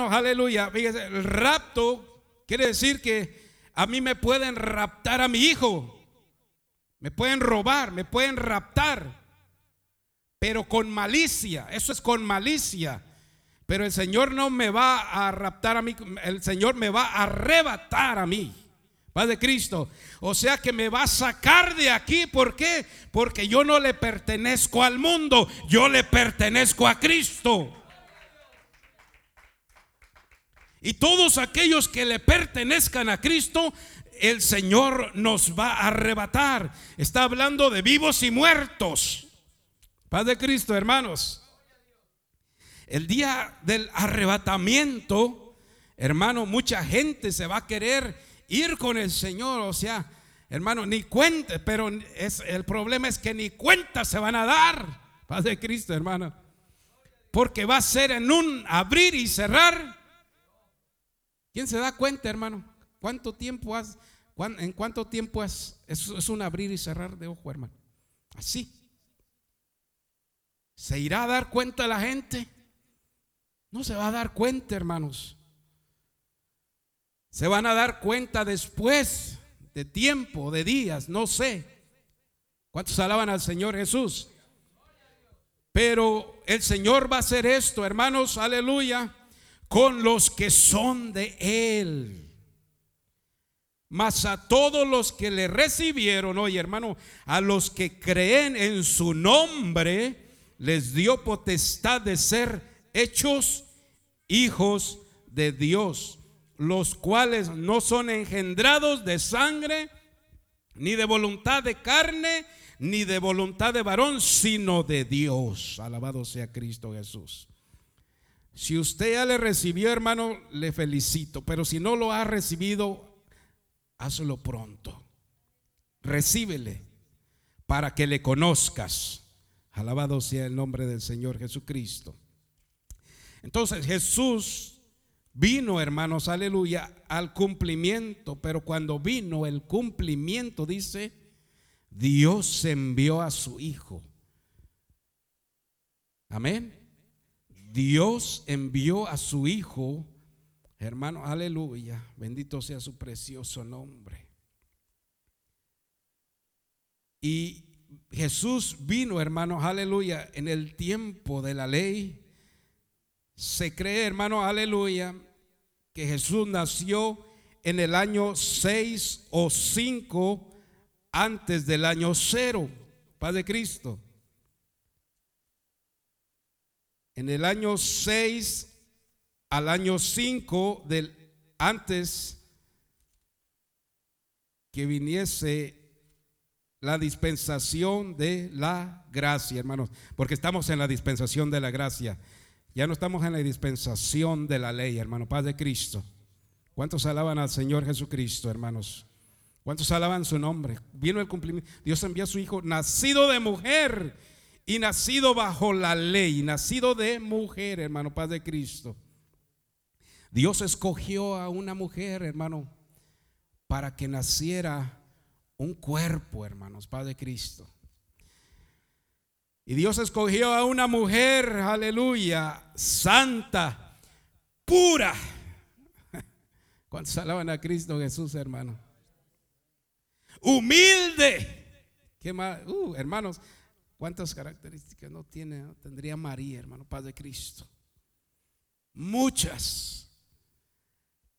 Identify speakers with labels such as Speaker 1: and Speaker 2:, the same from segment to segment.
Speaker 1: aleluya, fíjese, el rapto quiere decir que a mí me pueden raptar a mi hijo, me pueden robar, me pueden raptar, pero con malicia, eso es con malicia. Pero el Señor no me va a raptar a mí, el Señor me va a arrebatar a mí. Padre Cristo. O sea que me va a sacar de aquí. ¿Por qué? Porque yo no le pertenezco al mundo, yo le pertenezco a Cristo. Y todos aquellos que le pertenezcan a Cristo, el Señor nos va a arrebatar. Está hablando de vivos y muertos. Padre Cristo, hermanos. El día del arrebatamiento, hermano, mucha gente se va a querer ir con el Señor. O sea, hermano, ni cuenta, pero es, el problema es que ni cuenta se van a dar. Padre Cristo, hermano. Porque va a ser en un abrir y cerrar ¿Quién se da cuenta, hermano? ¿Cuánto tiempo has, en cuánto tiempo has, es, es un abrir y cerrar de ojo, hermano? Así. ¿Se irá a dar cuenta la gente? No se va a dar cuenta, hermanos. Se van a dar cuenta después de tiempo, de días, no sé. ¿Cuántos alaban al Señor Jesús? Pero el Señor va a hacer esto, hermanos, aleluya con los que son de Él. Mas a todos los que le recibieron, oye hermano, a los que creen en su nombre, les dio potestad de ser hechos hijos de Dios, los cuales no son engendrados de sangre, ni de voluntad de carne, ni de voluntad de varón, sino de Dios. Alabado sea Cristo Jesús. Si usted ya le recibió, hermano, le felicito. Pero si no lo ha recibido, hazlo pronto. Recíbele para que le conozcas. Alabado sea el nombre del Señor Jesucristo. Entonces Jesús vino, hermanos, aleluya, al cumplimiento. Pero cuando vino el cumplimiento, dice, Dios envió a su Hijo. Amén. Dios envió a su Hijo, hermano, aleluya, bendito sea su precioso nombre. Y Jesús vino, hermano, aleluya, en el tiempo de la ley. Se cree, hermano, aleluya, que Jesús nació en el año 6 o 5 antes del año 0, Padre Cristo. En el año 6 al año 5 del antes que viniese la dispensación de la gracia, hermanos, porque estamos en la dispensación de la gracia. Ya no estamos en la dispensación de la ley, hermano, Padre de Cristo. ¿Cuántos alaban al Señor Jesucristo, hermanos? ¿Cuántos alaban su nombre? Vino el cumplimiento. Dios envió a su Hijo, nacido de mujer y nacido bajo la ley, nacido de mujer, hermano, Padre de Cristo. Dios escogió a una mujer, hermano, para que naciera un cuerpo, hermanos, Padre Cristo. Y Dios escogió a una mujer, aleluya, santa, pura. ¿Cuántos alaban a Cristo Jesús, hermano? Humilde. ¿Qué más? Uh, hermanos, ¿Cuántas características no tiene, tendría María, hermano, Padre Cristo? Muchas.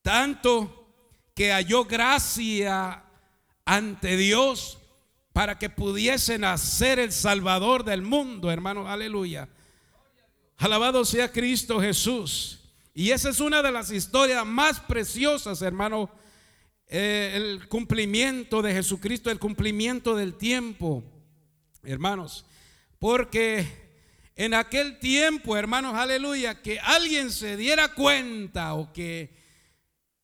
Speaker 1: Tanto que halló gracia ante Dios para que pudiese nacer el Salvador del mundo, hermano, aleluya. Alabado sea Cristo Jesús. Y esa es una de las historias más preciosas, hermano, eh, el cumplimiento de Jesucristo, el cumplimiento del tiempo, hermanos. Porque en aquel tiempo, hermanos, aleluya, que alguien se diera cuenta o que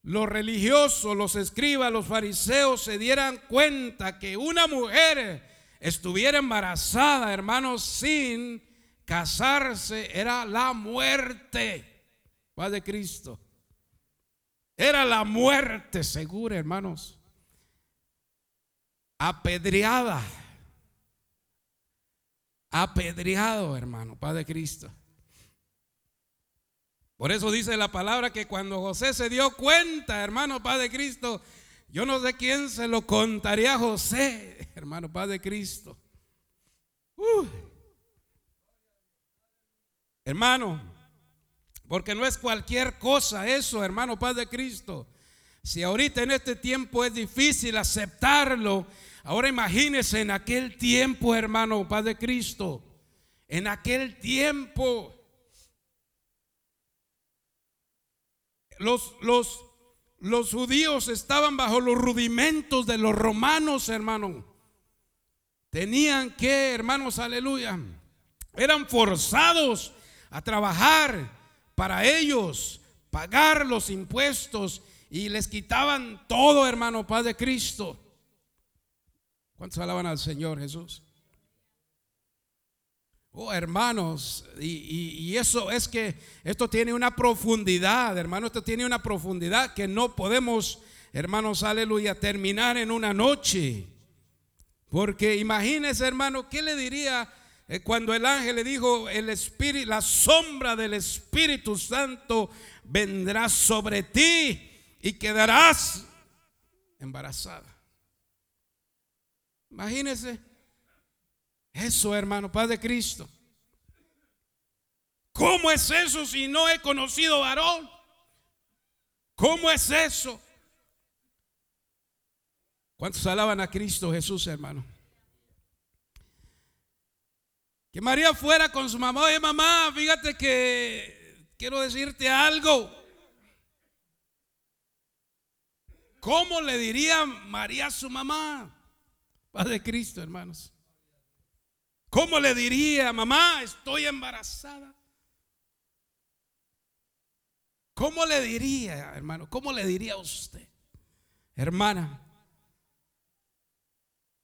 Speaker 1: los religiosos, los escribas, los fariseos se dieran cuenta que una mujer estuviera embarazada, hermanos, sin casarse, era la muerte. Padre Cristo. Era la muerte segura, hermanos. Apedreada apedreado, hermano, Padre Cristo. Por eso dice la palabra que cuando José se dio cuenta, hermano Padre Cristo, yo no sé quién se lo contaría a José, hermano Padre Cristo. Hermano, porque no es cualquier cosa eso, hermano Padre Cristo. Si ahorita en este tiempo es difícil aceptarlo, ahora imagínese en aquel tiempo, hermano Padre Cristo. En aquel tiempo, los, los, los judíos estaban bajo los rudimentos de los romanos, hermano. Tenían que, hermanos, aleluya, eran forzados a trabajar para ellos, pagar los impuestos y les quitaban todo, hermano, Padre Cristo. ¿Cuántos alaban al Señor Jesús? Oh, hermanos, y, eso es que esto tiene una profundidad, hermano, esto tiene una profundidad que no podemos, hermanos, aleluya, terminar en una noche. Porque imagínese, hermano, ¿qué le diría eh, cuando el ángel le dijo, el espíritu, la sombra del Espíritu Santo vendrá sobre ti y quedarás embarazada. Imagínese eso, hermano, Padre Cristo. ¿Cómo es eso si no he conocido varón? ¿Cómo es eso? ¿Cuántos alaban a Cristo Jesús, hermano? Que María fuera con su mamá. Oye, mamá, fíjate que quiero decirte algo. ¿Cómo le diría María a su mamá? Padre Cristo, hermanos. ¿Cómo le diría, mamá, estoy embarazada? ¿Cómo le diría, hermano? ¿Cómo le diría a usted, hermana?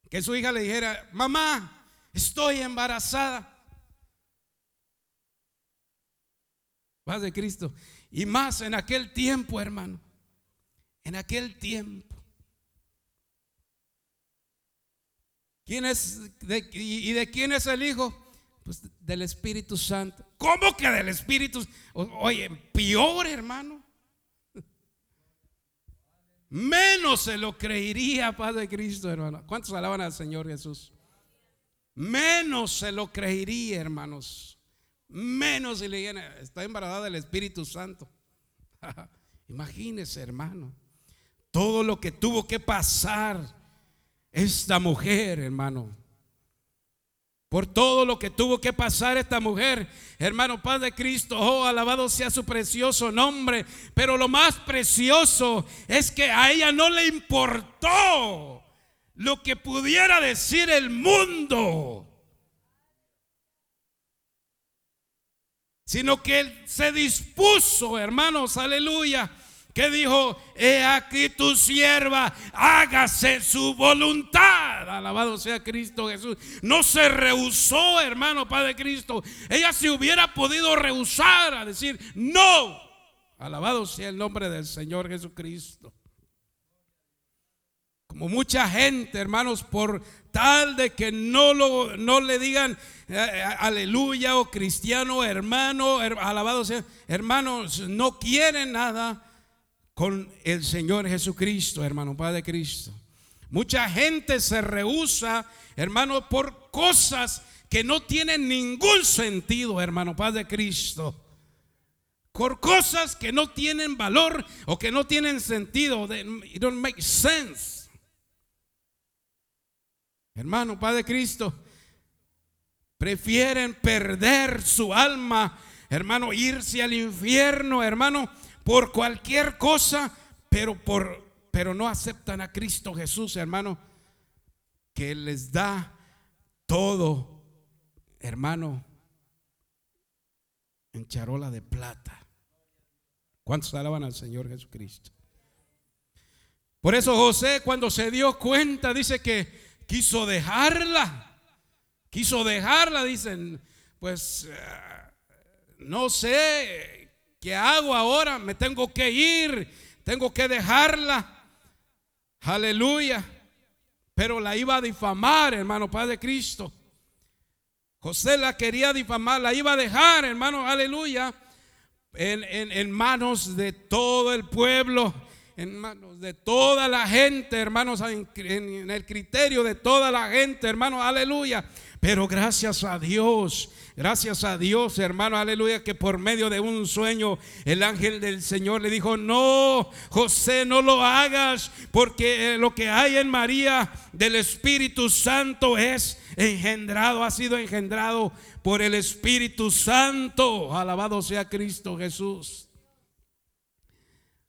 Speaker 1: Que su hija le dijera, mamá, estoy embarazada. Padre Cristo. Y más en aquel tiempo, hermano en aquel tiempo. ¿Quién es y de quién es el Hijo? Pues del Espíritu Santo. ¿Cómo que del Espíritu? Oye, peor, hermano. Menos se lo creería, Padre Cristo, hermano. ¿Cuántos alaban al Señor Jesús? Menos se lo creería, hermanos. Menos si le digan, está embarazada del Espíritu Santo. Imagínese, hermano todo lo que tuvo que pasar esta mujer, hermano. Por todo lo que tuvo que pasar esta mujer, hermano Padre Cristo, oh, alabado sea su precioso nombre. Pero lo más precioso es que a ella no le importó lo que pudiera decir el mundo, sino que él se dispuso, hermanos, aleluya que dijo, he aquí tu sierva, hágase su voluntad. Alabado sea Cristo Jesús. No se rehusó, hermano Padre Cristo. Ella se hubiera podido rehusar a decir, no. Alabado sea el nombre del Señor Jesucristo. Como mucha gente, hermanos, por tal de que no, lo, no le digan eh, eh, aleluya o cristiano, hermano, alabado sea, hermanos, no quieren nada con el Señor Jesucristo, hermano, Padre Cristo. Mucha gente se rehúsa, hermano, por cosas que no tienen ningún sentido, hermano, Padre Cristo. Por cosas que no tienen valor o que no tienen sentido. It don't make sense. Hermano, Padre Cristo, prefieren perder su alma, hermano, irse al infierno, hermano, por cualquier cosa, pero, por, pero no aceptan a Cristo Jesús, hermano, que les da todo, hermano, en charola de plata. ¿Cuántos alaban al Señor Jesucristo? Por eso José cuando se dio cuenta dice que quiso dejarla. Quiso dejarla, dicen, pues eh, no sé, ¿Qué hago ahora? Me tengo que ir, tengo que dejarla. Aleluya. Pero la iba a difamar, hermano Padre Cristo. José la quería difamar, la iba a dejar, hermano, aleluya. en, manos de todo el pueblo, en manos de toda la gente, hermanos, en, en el criterio de toda la gente, hermanos, aleluya. Pero gracias a Dios, gracias a Dios, hermano, aleluya, que por medio de un sueño el ángel del Señor le dijo, no, José, no lo hagas, porque eh, lo que hay en María del Espíritu Santo es engendrado, ha sido engendrado por el Espíritu Santo. Alabado sea Cristo Jesús.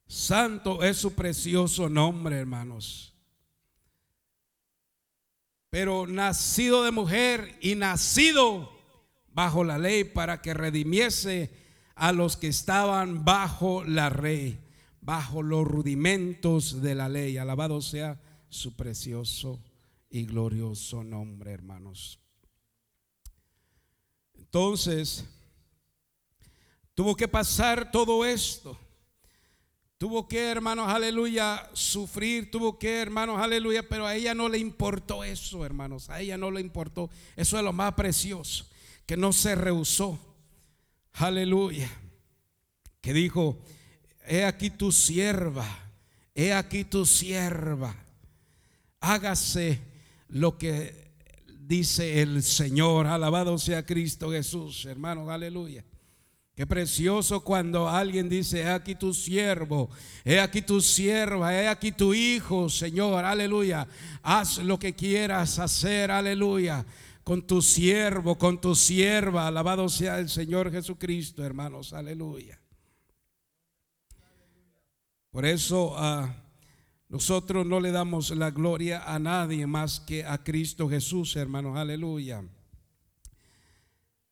Speaker 1: Santo es su precioso nombre, hermanos. Pero nacido de mujer y nacido bajo la ley para que redimiese a los que estaban bajo la ley, bajo los rudimentos de la ley. Alabado sea su precioso y glorioso nombre, hermanos. Entonces, tuvo que pasar todo esto. Tuvo que, hermanos, aleluya, sufrir, tuvo que, hermanos, aleluya, pero a ella no le importó eso, hermanos, a ella no le importó. Eso es lo más precioso, que no se rehusó. Aleluya. Que dijo, he aquí tu sierva, he aquí tu sierva. Hágase lo que dice el Señor. Alabado sea Cristo Jesús, hermanos, aleluya. Qué precioso cuando alguien dice, he aquí tu siervo, he aquí tu sierva, he aquí tu hijo, Señor, aleluya. Haz lo que quieras hacer, aleluya. Con tu siervo, con tu sierva, alabado sea el Señor Jesucristo, hermanos, aleluya. Por eso... Uh, nosotros no le damos la gloria a nadie más que a Cristo Jesús, hermanos, aleluya.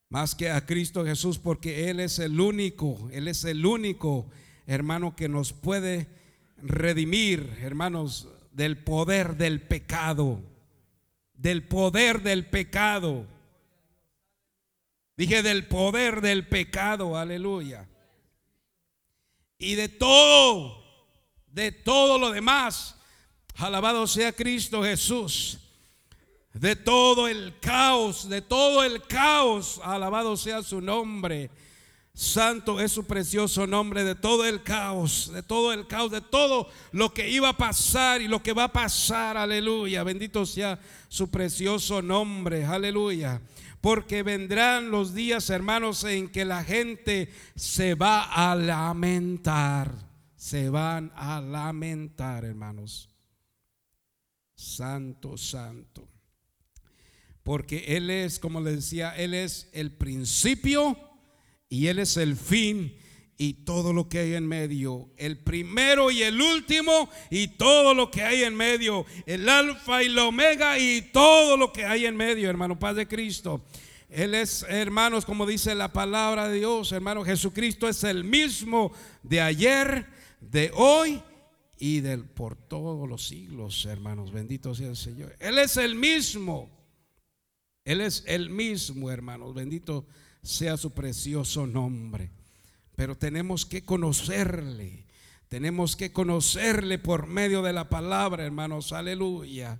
Speaker 1: Más que a Cristo Jesús, porque Él es el único, Él es el único, hermano, que nos puede redimir, hermanos, del poder del pecado, del poder del pecado. Dije del poder del pecado, aleluya. Y de todo de todo lo demás. Alabado sea Cristo Jesús. De todo el caos, de todo el caos. Alabado sea su nombre. Santo es su precioso nombre de todo el caos, de todo el caos, de todo lo que iba a pasar y lo que va a pasar. Aleluya. Bendito sea su precioso nombre. Aleluya. Porque vendrán los días, hermanos, en que la gente se va a lamentar se van a lamentar, hermanos. Santo, santo. Porque Él es, como les decía, Él es el principio y Él es el fin y todo lo que hay en medio. El primero y el último y todo lo que hay en medio. El alfa y la omega y todo lo que hay en medio, hermano, Paz de Cristo. Él es, hermanos, como dice la palabra de Dios, hermano, Jesucristo es el mismo de ayer, de hoy y del por todos los siglos, hermanos. Bendito sea el Señor. Él es el mismo. Él es el mismo, hermanos. Bendito sea su precioso nombre. Pero tenemos que conocerle. Tenemos que conocerle por medio de la palabra, hermanos. Aleluya.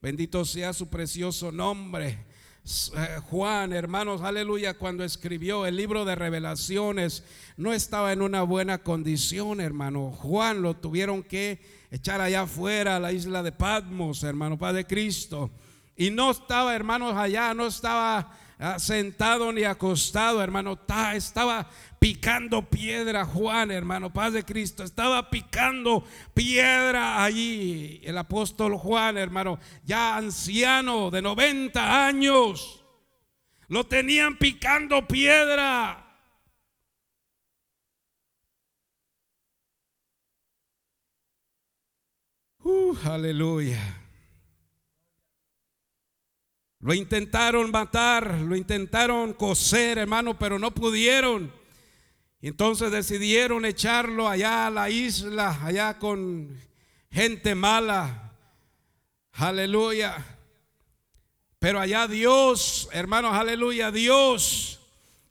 Speaker 1: Bendito sea su precioso nombre. Eh, Juan, hermanos, aleluya, cuando escribió el libro de revelaciones, no estaba en una buena condición, hermano. Juan lo tuvieron que echar allá afuera a la isla de Patmos, hermano, Padre Cristo. Y no estaba, hermanos, allá, no estaba ah, sentado ni acostado, hermano. Estaba picando piedra Juan, hermano, paz de Cristo. Estaba picando piedra allí. El apóstol Juan, hermano, ya anciano de 90 años. Lo tenían picando piedra. Uh, aleluya. Lo intentaron matar, lo intentaron coser, hermano, pero no pudieron. Entonces decidieron echarlo allá a la isla, allá con gente mala. Aleluya. Pero allá Dios, hermanos, aleluya, Dios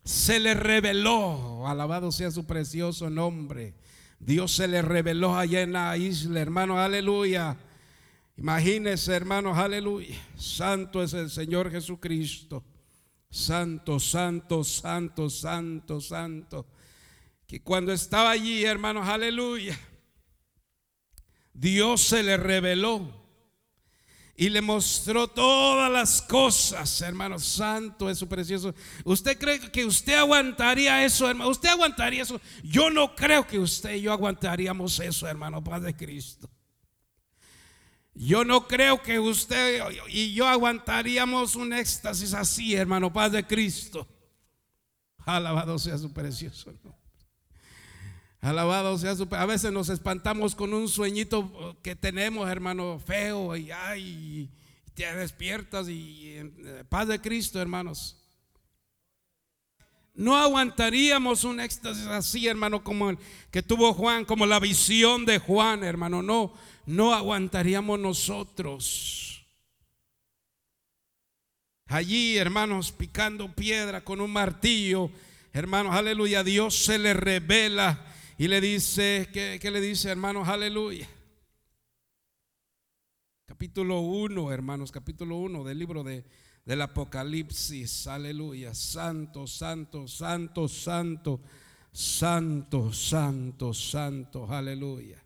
Speaker 1: se le reveló. Alabado sea su precioso nombre. Dios se le reveló allá en la isla, hermanos, aleluya. Imagínense, hermanos, aleluya. Santo es el Señor Jesucristo. Santo, santo, santo, santo, santo que cuando estaba allí, hermanos, aleluya, Dios se le reveló y le mostró todas las cosas, hermano santo, es su precioso. ¿Usted cree que usted aguantaría eso, hermano? ¿Usted aguantaría eso? Yo no creo que usted y yo aguantaríamos eso, hermano, Padre Cristo. Yo no creo que usted y yo aguantaríamos un éxtasis así, hermano, paz de Cristo. Alabado sea su precioso nombre. Alabado sea su A veces nos espantamos con un sueñito que tenemos, hermano, feo, y ay, te despiertas y eh, paz de Cristo, hermanos. No aguantaríamos un éxtasis así, hermano, como el que tuvo Juan, como la visión de Juan, hermano. No, no aguantaríamos nosotros. Allí, hermanos, picando piedra con un martillo, hermanos, aleluya, Dios se le revela y le dice, ¿qué, le dice, hermanos? Aleluya. Capítulo 1, hermanos, capítulo 1 del libro de, del Apocalipsis, aleluya. Santo, santo, santo, santo, santo, santo, santo, aleluya.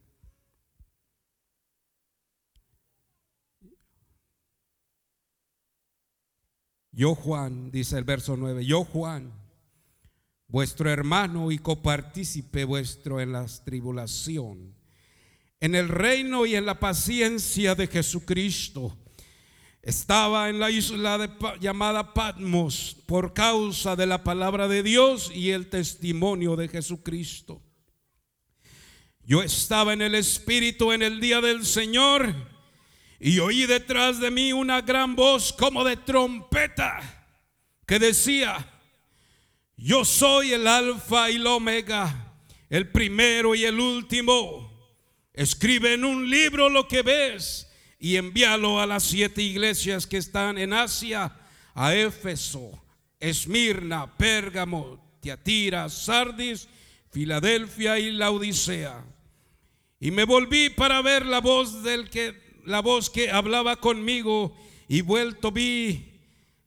Speaker 1: Yo Juan, dice el verso 9, yo Juan, vuestro hermano y copartícipe vuestro en la tribulación, en el reino y en la paciencia de Jesucristo. Estaba en la isla llamada Patmos por causa de la palabra de Dios y el testimonio de Jesucristo. Yo estaba en el Espíritu en el día del Señor y oí detrás de mí una gran voz como de trompeta que decía, yo soy el alfa y el omega, el primero y el último. Escribe en un libro lo que ves y envíalo a las siete iglesias que están en Asia, a Éfeso, Esmirna, Pérgamo, Tiatira, Sardis, Filadelfia y la Odisea. Y me volví para ver la voz del que la voz que hablaba conmigo y vuelto vi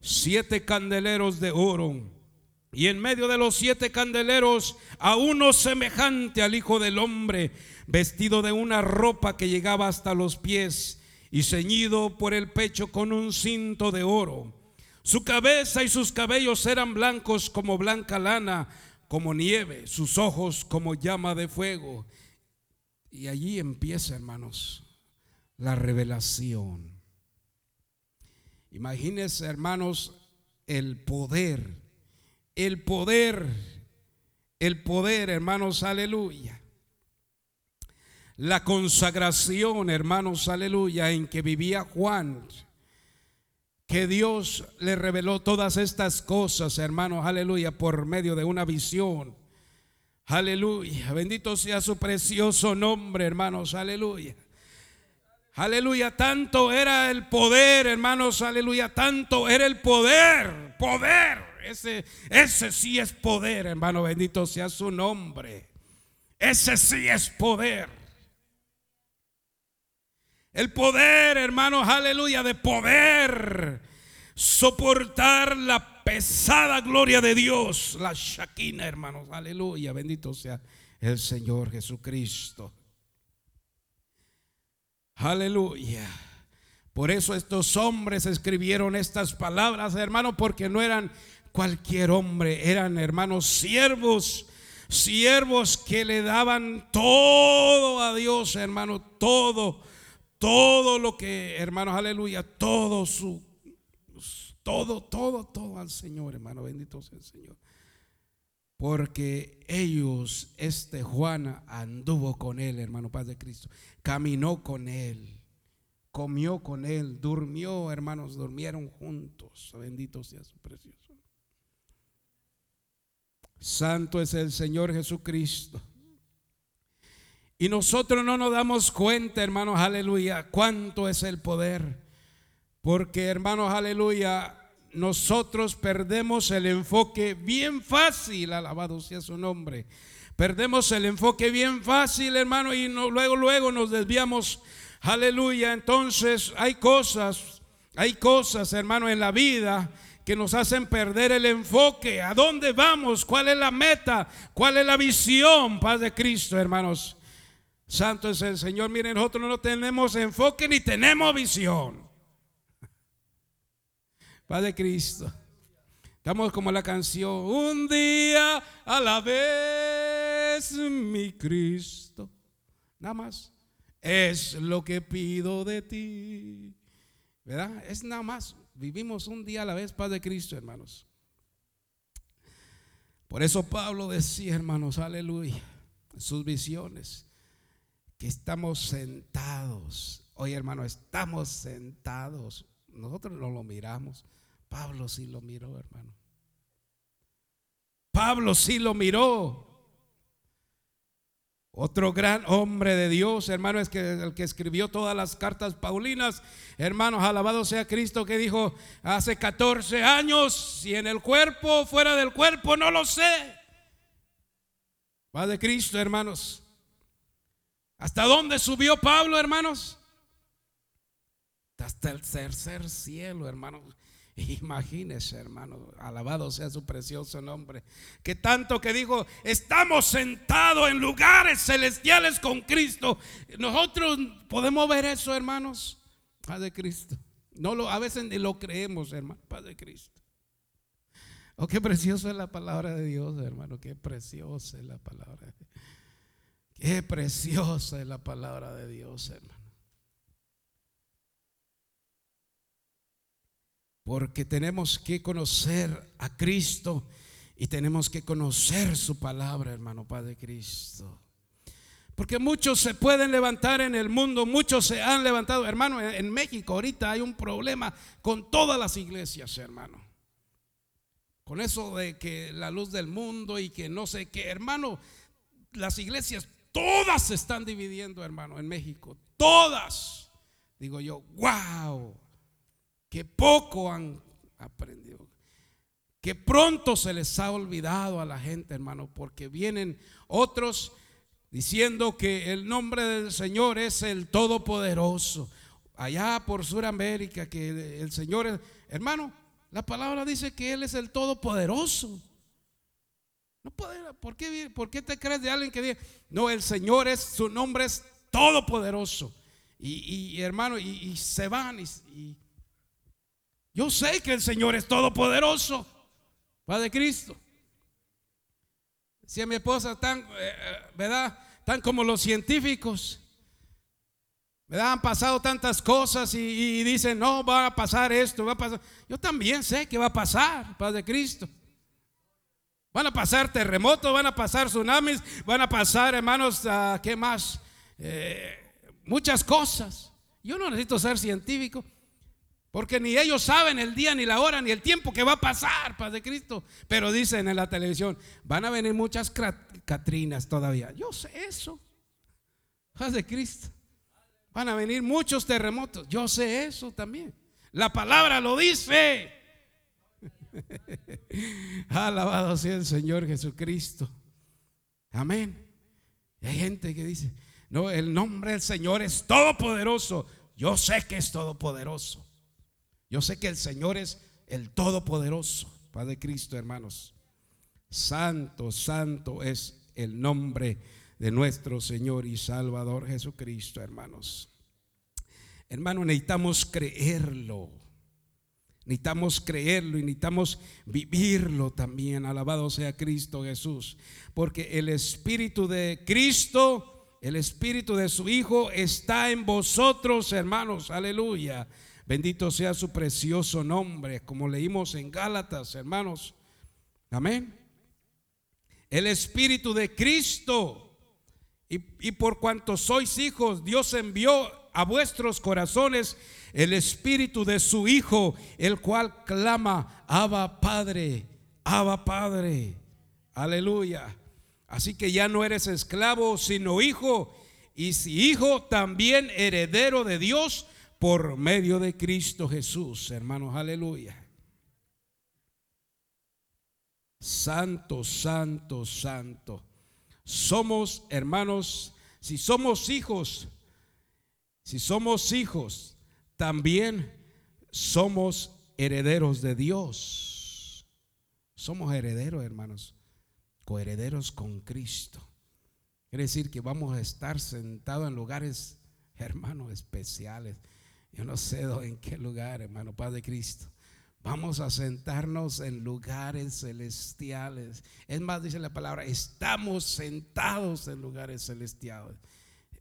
Speaker 1: siete candeleros de oro. Y en medio de los siete candeleros a uno semejante al Hijo del Hombre, vestido de una ropa que llegaba hasta los pies y ceñido por el pecho con un cinto de oro. Su cabeza y sus cabellos eran blancos como blanca lana, como nieve, sus ojos como llama de fuego. Y allí empieza, hermanos, la revelación. Imagínense, hermanos, el poder, el poder, el poder, hermanos, aleluya. La consagración, hermanos, aleluya, en que vivía Juan. Que Dios le reveló todas estas cosas, hermanos, aleluya, por medio de una visión. Aleluya, bendito sea su precioso nombre, hermanos, aleluya. Aleluya, tanto era el poder, hermanos, aleluya, tanto era el poder, poder. Ese, ese sí es poder, hermano, bendito sea su nombre. Ese sí es poder. El poder, hermanos, aleluya, de poder soportar la pesada gloria de Dios, la Shakina, hermanos, aleluya, bendito sea el Señor Jesucristo. Aleluya. Por eso estos hombres escribieron estas palabras, hermano, porque no eran cualquier hombre, eran hermanos siervos, siervos que le daban todo a Dios, hermano, todo, todo lo que, hermanos, aleluya, todo su, todo, todo, todo al Señor, hermano, bendito sea el Señor. Porque ellos, este Juan anduvo con él, hermano Paz de Cristo. Caminó con él. Comió con él. Durmió, hermanos, durmieron juntos. Bendito sea su precioso. Santo es el Señor Jesucristo. Y nosotros no nos damos cuenta, hermanos, aleluya, cuánto es el poder. Porque, hermanos, aleluya, nosotros perdemos el enfoque bien fácil, alabado sea su nombre. Perdemos el enfoque bien fácil, hermano, y luego, luego nos desviamos. Aleluya. Entonces hay cosas, hay cosas, hermano, en la vida que nos hacen perder el enfoque. ¿A dónde vamos? ¿Cuál es la meta? ¿Cuál es la visión? Paz de Cristo, hermanos. Santo es el Señor. Miren, nosotros no tenemos enfoque ni tenemos visión. Paz de Cristo. Estamos como la canción, un día a la vez, mi Cristo. Nada más. Es lo que pido de ti. ¿Verdad? Es nada más. Vivimos un día a la vez, paz de Cristo, hermanos. Por eso Pablo decía, hermanos, aleluya, sus visiones, que estamos sentados. Oye, hermano, estamos sentados. Nosotros no lo miramos. Pablo sí lo miró, hermano. Pablo sí lo miró. Otro gran hombre de Dios, hermano, es que el que escribió todas las cartas paulinas, hermanos, alabado sea Cristo, que dijo hace 14 años, si en el cuerpo, fuera del cuerpo, no lo sé. Va de Cristo, hermanos. ¿Hasta dónde subió Pablo, hermanos? Hasta el tercer cielo, hermanos. Imagínese, hermano, alabado sea su precioso nombre. Que tanto que dijo, estamos sentados en lugares celestiales con Cristo. Nosotros podemos ver eso, hermanos. Paz de Cristo. No lo, a veces ni lo creemos, hermano. Paz de Cristo. Oh, qué preciosa es la palabra de Dios, hermano. Qué preciosa es la palabra. Qué preciosa es la palabra de Dios, hermano. Porque tenemos que conocer a Cristo y tenemos que conocer su palabra, hermano Padre Cristo. Porque muchos se pueden levantar en el mundo, muchos se han levantado. Hermano, en México ahorita hay un problema con todas las iglesias, hermano. Con eso de que la luz del mundo y que no sé qué, hermano, las iglesias todas se están dividiendo, hermano, en México. Todas. Digo yo, wow que poco han aprendido, que pronto se les ha olvidado a la gente, hermano, porque vienen otros diciendo que el nombre del Señor es el Todopoderoso. Allá por Sudamérica, que el Señor es, hermano, la palabra dice que Él es el Todopoderoso. No puede, ¿por qué, ¿por qué te crees de alguien que dice, no, el Señor es, su nombre es Todopoderoso? Y, hermano, y, se van y, yo sé que el Señor es todopoderoso. Padre Cristo. Si a mi esposa tan, eh, eh, ¿verdad? Tan como los científicos. ¿Verdad? Han pasado tantas cosas y, dicen, no, va a pasar esto, va a pasar. Yo también sé que va a pasar, Padre Cristo. Van a pasar terremotos, van a pasar tsunamis, van a pasar, hermanos, uh, ¿qué más? Eh, muchas cosas. Yo no necesito ser científico. Porque ni ellos saben el día, ni la hora, ni el tiempo que va a pasar, Paz de Cristo. Pero dicen en la televisión, van a venir muchas Catrinas todavía. Yo sé eso. Paz de Cristo. Van a venir muchos terremotos. Yo sé eso también. La palabra lo dice. Alabado sea el Señor Jesucristo. Amén. Y hay gente que dice, no, el nombre del Señor es todopoderoso. Yo sé que es todopoderoso. Yo sé que el Señor es el Todopoderoso, Padre Cristo, hermanos. Santo, santo es el nombre de nuestro Señor y Salvador Jesucristo, hermanos. Hermanos, necesitamos creerlo. Necesitamos creerlo y necesitamos vivirlo también. Alabado sea Cristo Jesús. Porque el Espíritu de Cristo, el Espíritu de su Hijo está en vosotros, hermanos. Aleluya. Bendito sea su precioso nombre, como leímos en Gálatas, hermanos. Amén. El Espíritu de Cristo. Y, por cuanto sois hijos, Dios envió a vuestros corazones el Espíritu de su Hijo, el cual clama, Abba Padre, Abba Padre. Aleluya. Así que ya no eres esclavo, sino hijo. Y si hijo, también heredero de Dios por medio de Cristo Jesús, hermanos, aleluya. Santo, santo, santo. Somos, hermanos, si somos hijos, si somos hijos, también somos herederos de Dios. Somos herederos, hermanos, coherederos con Cristo. Quiere decir que vamos a estar sentados en lugares, hermanos, especiales. Yo no sé en qué lugar, hermano, Padre Cristo. Vamos a sentarnos en lugares celestiales. Es más, dice la palabra, estamos sentados en lugares celestiales.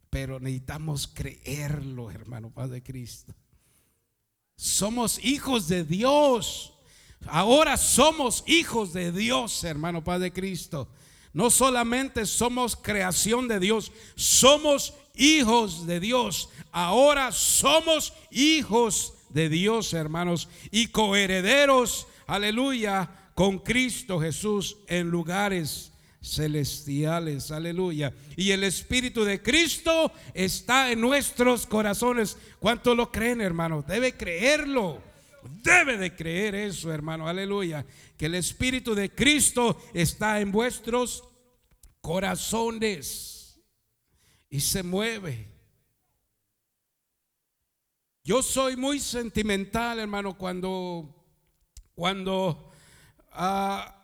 Speaker 1: Pero necesitamos creerlo, hermano Padre Cristo. Somos hijos de Dios. Ahora somos hijos de Dios, hermano Padre Cristo. No solamente somos creación de Dios, somos hijos de Dios. Ahora somos hijos de Dios, hermanos, y coherederos, aleluya, con Cristo Jesús en lugares celestiales, aleluya. Y el Espíritu de Cristo está en nuestros corazones. ¿Cuánto lo creen, hermanos? Debe creerlo. Debe de creer eso, hermano, aleluya. Que el Espíritu de Cristo está en vuestros corazones y se mueve. Yo soy muy sentimental, hermano, cuando, cuando ah,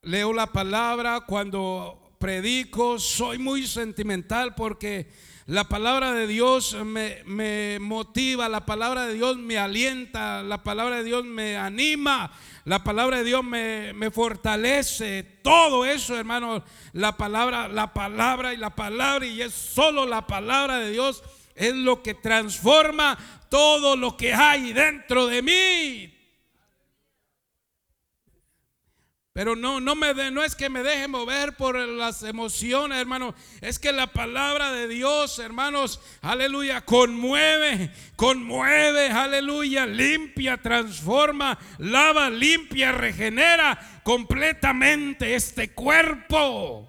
Speaker 1: leo la palabra, cuando predico, soy muy sentimental porque la palabra de Dios me, me, motiva, la palabra de Dios me alienta, la palabra de Dios me anima, la palabra de Dios me, me fortalece. Todo eso, hermano, la palabra, la palabra y la palabra, y es solo la palabra de Dios es lo que transforma todo lo que hay dentro de mí. Pero no, no, me de, no es que me deje mover por las emociones, hermano. Es que la palabra de Dios, hermanos, aleluya, conmueve, conmueve, aleluya, limpia, transforma, lava, limpia, regenera completamente este cuerpo.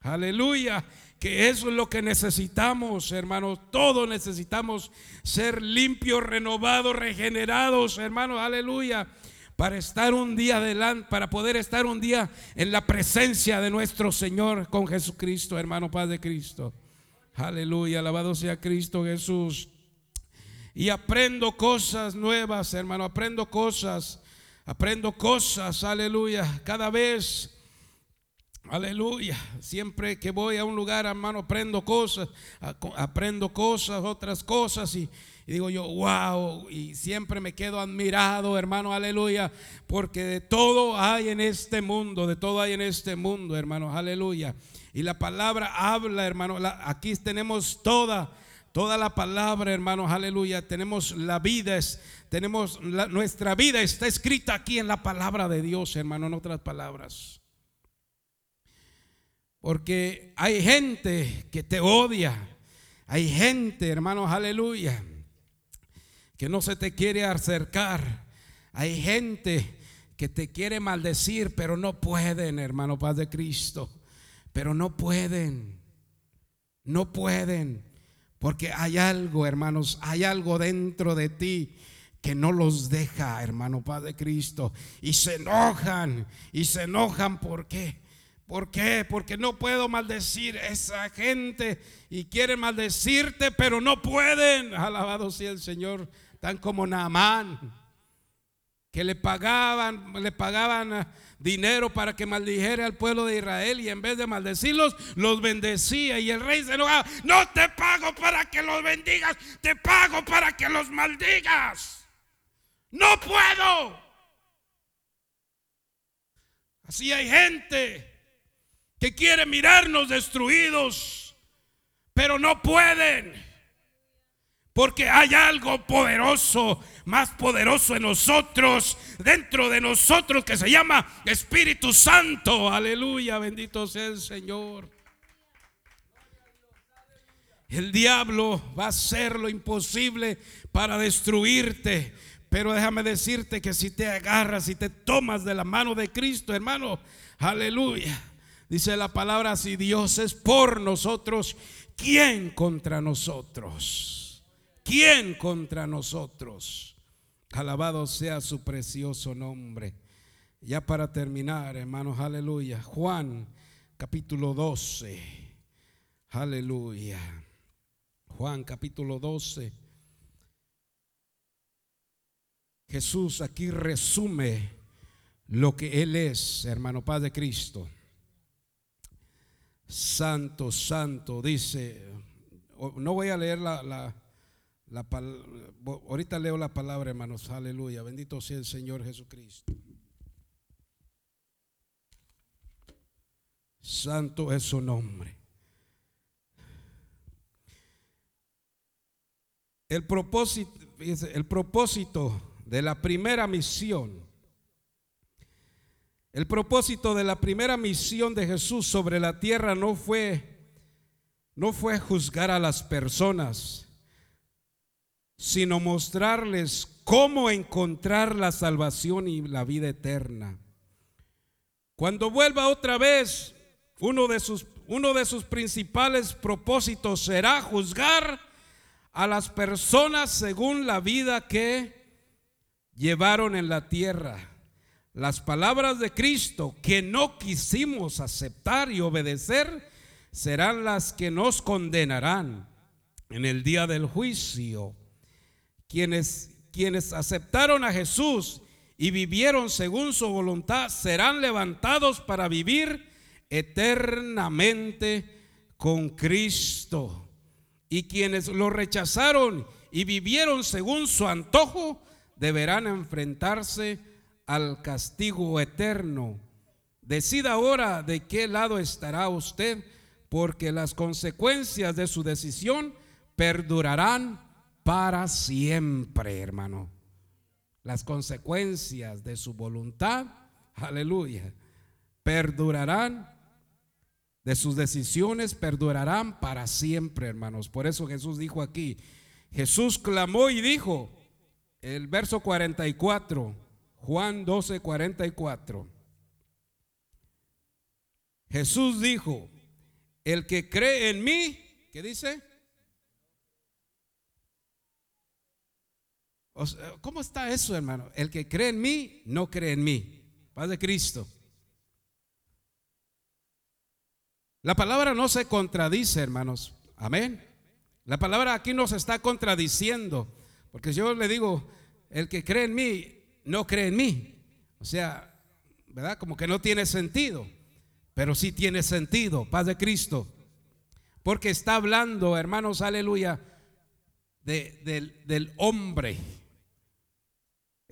Speaker 1: Aleluya que eso es lo que necesitamos, hermanos. Todos necesitamos ser limpios, renovados, regenerados, hermanos. Aleluya. Para estar un día adelante, para poder estar un día en la presencia de nuestro Señor con Jesucristo, hermano Padre Cristo. Aleluya, alabado sea Cristo Jesús. Y aprendo cosas nuevas, hermano, aprendo cosas, aprendo cosas, aleluya, cada vez Aleluya. Siempre que voy a un lugar, hermano, aprendo cosas, aprendo cosas, otras cosas y, digo yo, wow, y siempre me quedo admirado, hermano, aleluya, porque de todo hay en este mundo, de todo hay en este mundo, hermano, aleluya. Y la palabra habla, hermano, aquí tenemos toda, toda la palabra, hermanos, aleluya. Tenemos la vida, es, tenemos nuestra vida está escrita aquí en la palabra de Dios, hermano, en otras palabras. Porque hay gente que te odia. Hay gente, hermanos, aleluya, que no se te quiere acercar. Hay gente que te quiere maldecir, pero no pueden, hermano Padre Cristo. Pero no pueden. No pueden. Porque hay algo, hermanos, hay algo dentro de ti que no los deja, hermano Padre Cristo. Y se enojan. Y se enojan, ¿por qué? ¿Por qué? Porque no puedo maldecir a esa gente y quieren maldecirte, pero no pueden. Alabado sea el Señor, tan como Naamán, que le pagaban, le pagaban ah, dinero para que maldijera al pueblo de Israel y en vez de maldecirlos, los bendecía. Y el rey se enojaba, no te pago para que los bendigas, te pago para que los maldigas. No puedo. Así hay gente que quiere mirarnos destruidos, pero no pueden. Porque hay algo poderoso, más poderoso en nosotros, dentro de nosotros, que se llama Espíritu Santo. Aleluya, bendito sea el Señor. El diablo va a hacer lo imposible para destruirte. Pero déjame decirte que si te agarras y te tomas de la mano de Cristo, hermano, aleluya Dice la palabra, si Dios es por nosotros, ¿quién contra nosotros? ¿Quién contra nosotros? Alabado sea su precioso nombre. Ya para terminar, hermanos, aleluya. Juan capítulo 12. Aleluya. Juan capítulo 12. Jesús aquí resume lo que Él es, hermano Padre Cristo. Santo, santo, dice, no voy a leer la, la, la ahorita leo la palabra, hermanos, aleluya, bendito sea el Señor Jesucristo. Santo es su nombre. El propósito, el propósito de la primera misión, el propósito de la primera misión de Jesús sobre la tierra no fue no fue juzgar a las personas, sino mostrarles cómo encontrar la salvación y la vida eterna. Cuando vuelva otra vez, uno de sus, uno de sus principales propósitos será juzgar a las personas según la vida que llevaron en la tierra. Las palabras de Cristo que no quisimos aceptar y obedecer serán las que nos condenarán en el día del juicio. Quienes, quienes aceptaron a Jesús y vivieron según su voluntad serán levantados para vivir eternamente con Cristo y quienes lo rechazaron y vivieron según su antojo deberán enfrentarse al castigo eterno. Decida ahora de qué lado estará usted, porque las consecuencias de su decisión perdurarán para siempre, hermano. Las consecuencias de su voluntad, aleluya, perdurarán de sus decisiones perdurarán para siempre, hermanos. Por eso Jesús dijo aquí, Jesús clamó y dijo, el verso 44, Juan 12, 44. Jesús dijo, el que cree en mí, ¿qué dice? ¿Cómo está eso, hermano? El que cree en mí, no cree en mí. Paz de Cristo. La palabra no se contradice, hermanos. Amén. La palabra aquí no se está contradiciendo. Porque yo le digo, el que cree en mí, no cree en mí. O sea, ¿verdad? Como que no tiene sentido. Pero sí tiene sentido, paz de Cristo. Porque está hablando, hermanos, aleluya, del hombre.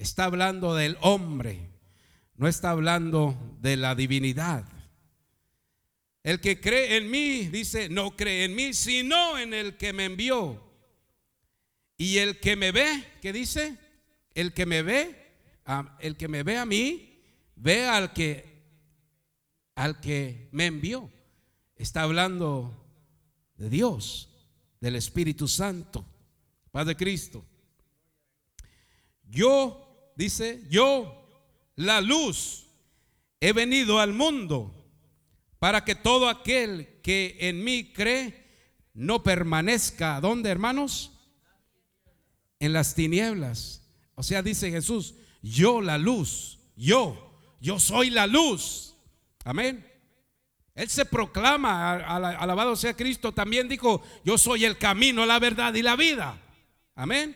Speaker 1: Está hablando del hombre. No está hablando de la divinidad. El que cree en mí, dice, no cree en mí, sino en el que me envió. Y el que me ve, ¿qué dice? El que me ve, el que me ve a mí, ve al que al que me envió. Está hablando de Dios, del Espíritu Santo, Padre Cristo. Yo, dice, yo, la luz, he venido al mundo para que todo aquel que en mí cree no permanezca, ¿dónde hermanos? En las tinieblas. O sea, dice Jesús, yo la luz, yo, yo soy la luz. Amén. Él se proclama, alabado sea Cristo, también dijo, yo soy el camino, la verdad y la vida. Amén.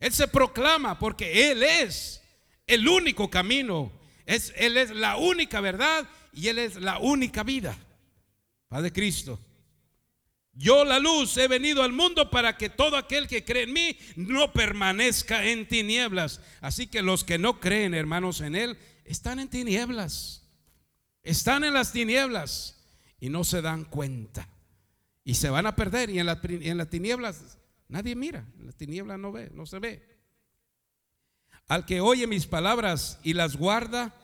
Speaker 1: Él se proclama porque Él es el único camino, es, Él es la única verdad y Él es la única vida. Padre Cristo. Yo la luz he venido al mundo para que todo aquel que cree en mí no permanezca en tinieblas. Así que los que no creen, hermanos, en Él, están en tinieblas. Están en las tinieblas y no se dan cuenta. Y se van a perder. Y en, en las tinieblas nadie mira. En las tinieblas no ve, no se ve. Al que oye mis palabras y las guarda,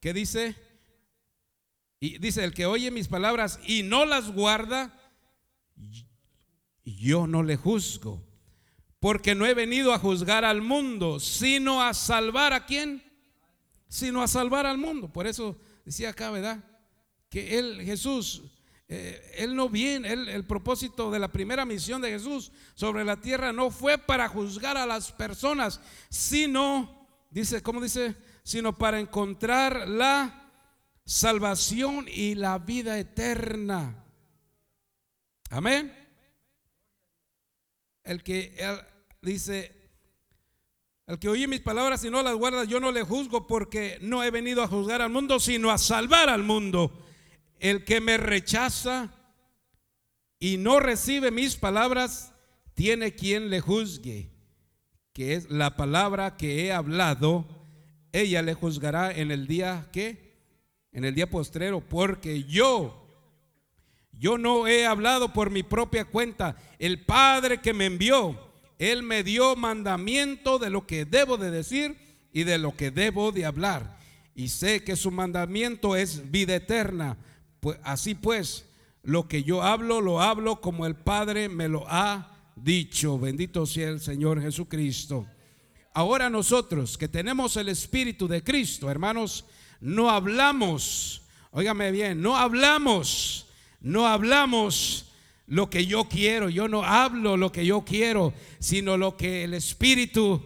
Speaker 1: ¿qué dice? Y dice, el que oye mis palabras y no las guarda, yo no le juzgo. Porque no he venido a juzgar al mundo, sino a salvar a quién? Sino a salvar al mundo. Por eso decía acá, ¿verdad? Que él, Jesús, eh, él no viene, el propósito de la primera misión de Jesús sobre la tierra no fue para juzgar a las personas, sino, dice, ¿cómo dice? Sino para encontrar la salvación y la vida eterna. Amén. El que dice, Al que oye mis palabras y no las guarda, yo no le juzgo porque no he venido a juzgar al mundo, sino a salvar al mundo. El que me rechaza y no recibe mis palabras, tiene quien le juzgue, que es la palabra que he hablado, ella le juzgará en el día que, en el día postrero, porque yo, yo no he hablado por mi propia cuenta, el Padre que me envió él me dio mandamiento de lo que debo de decir y de lo que debo de hablar. Y sé que su mandamiento es vida eterna. Pues así pues, lo que yo hablo, lo hablo como el Padre me lo ha dicho. Bendito sea el Señor Jesucristo. Ahora nosotros que tenemos el Espíritu de Cristo, hermanos, no hablamos, óigame bien, no hablamos, no hablamos lo que yo quiero. Yo no hablo lo que yo quiero, sino lo que el Espíritu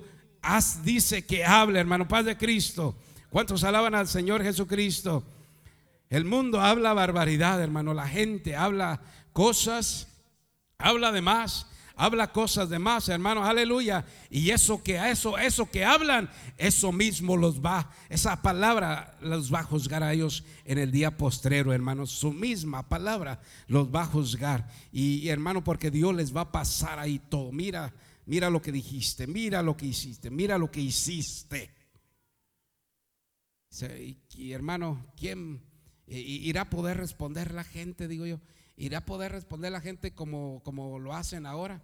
Speaker 1: dice que hable, hermano. Paz de Cristo. ¿Cuántos alaban al Señor Jesucristo? El mundo habla barbaridad, hermano. La gente habla cosas, habla de más habla cosas de más, hermanos, aleluya. Y eso que eso, eso que hablan, eso mismo los va, esa palabra los va a juzgar a ellos en el día postrero, hermanos. Su misma palabra los va a juzgar. Y, hermano, porque Dios les va a pasar ahí todo. Mira, mira lo que dijiste, mira lo que hiciste, mira lo que hiciste. Y, hermano, ¿quién irá a poder responder la gente? Digo yo, irá a poder responder la gente como, como lo hacen ahora